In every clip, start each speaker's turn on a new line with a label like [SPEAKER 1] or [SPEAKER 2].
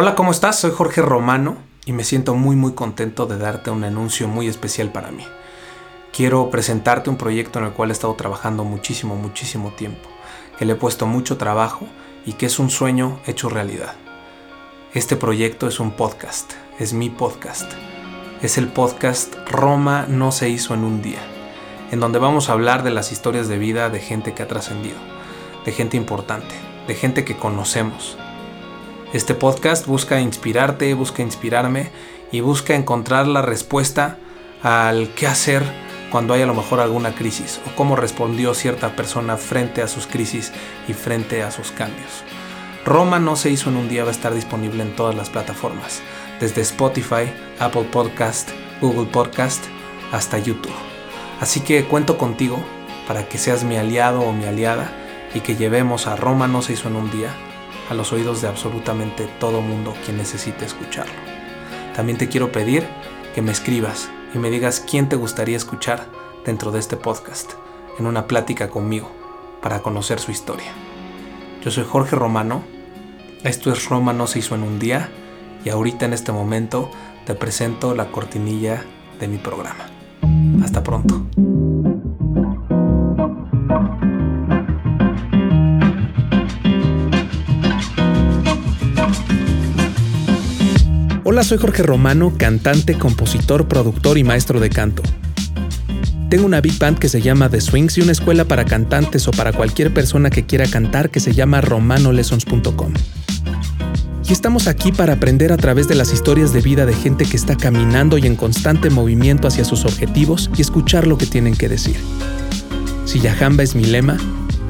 [SPEAKER 1] Hola, ¿cómo estás? Soy Jorge Romano y me siento muy muy contento de darte un anuncio muy especial para mí. Quiero presentarte un proyecto en el cual he estado trabajando muchísimo, muchísimo tiempo, que le he puesto mucho trabajo y que es un sueño hecho realidad. Este proyecto es un podcast, es mi podcast. Es el podcast Roma no se hizo en un día, en donde vamos a hablar de las historias de vida de gente que ha trascendido, de gente importante, de gente que conocemos, este podcast busca inspirarte, busca inspirarme y busca encontrar la respuesta al qué hacer cuando hay a lo mejor alguna crisis o cómo respondió cierta persona frente a sus crisis y frente a sus cambios. Roma no se hizo en un día, va a estar disponible en todas las plataformas, desde Spotify, Apple Podcast, Google Podcast hasta YouTube. Así que cuento contigo para que seas mi aliado o mi aliada y que llevemos a Roma no se hizo en un día a los oídos de absolutamente todo mundo quien necesite escucharlo. También te quiero pedir que me escribas y me digas quién te gustaría escuchar dentro de este podcast, en una plática conmigo, para conocer su historia. Yo soy Jorge Romano, esto es Roma no se hizo en un día y ahorita en este momento te presento la cortinilla de mi programa. Hasta pronto. Soy Jorge Romano, cantante, compositor, productor y maestro de canto. Tengo una big band que se llama The Swings y una escuela para cantantes o para cualquier persona que quiera cantar que se llama romanolessons.com. Y estamos aquí para aprender a través de las historias de vida de gente que está caminando y en constante movimiento hacia sus objetivos y escuchar lo que tienen que decir. Si Yahamba es mi lema,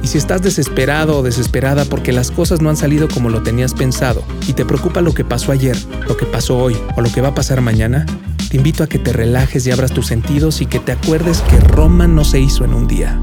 [SPEAKER 1] y si estás desesperado o desesperada porque las cosas no han salido como lo tenías pensado y te preocupa lo que pasó ayer, lo que pasó hoy o lo que va a pasar mañana, te invito a que te relajes y abras tus sentidos y que te acuerdes que Roma no se hizo en un día.